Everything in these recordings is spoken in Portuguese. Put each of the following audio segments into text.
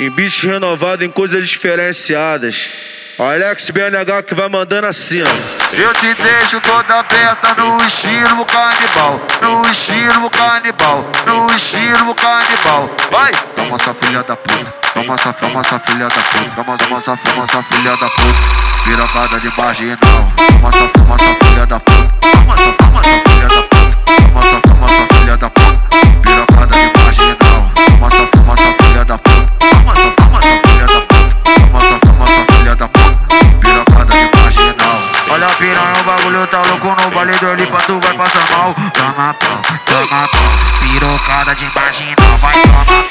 Em beat renovado, em coisas diferenciadas. Alex BNH que vai mandando assim. Eu te deixo toda aberta no estilo canibal, no estilo canibal, no estilo canibal. Vai! Toma essa filha da puta, toma essa, toma essa filha da puta, toma, toma essa, toma essa filha da puta. Piracada de marginal, toma essa, toma essa filha da puta, essa, toma essa louco no baile do Lipa, tu vai passar mal. Toma pau, toma pau, pirocada de marginal, vai toma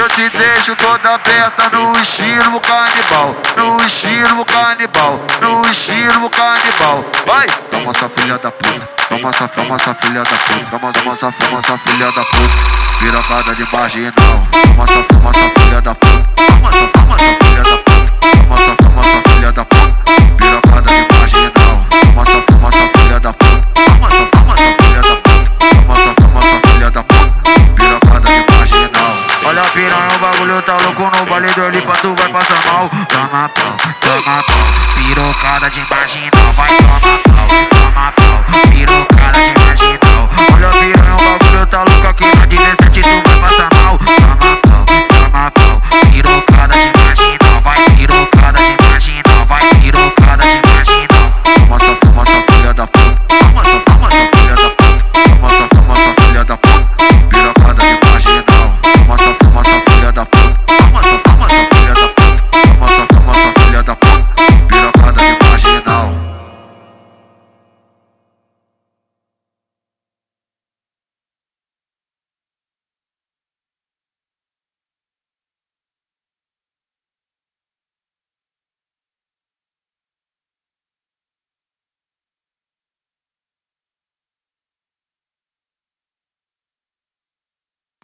Eu te deixo toda aberta no estilo canibal, no estilo canibal, no estilo canibal. Vai! Toma essa filha da puta, toma essa, toma essa filha da puta, toma, toma essa, toma essa filha da puta. Piracada de marginal, toma essa, toma essa filha da puta, louco no baile do Lipa, tu vai passar mal. Toma pau, toma pau, pirocada de marginal, vai toma pau, toma pau, pirocada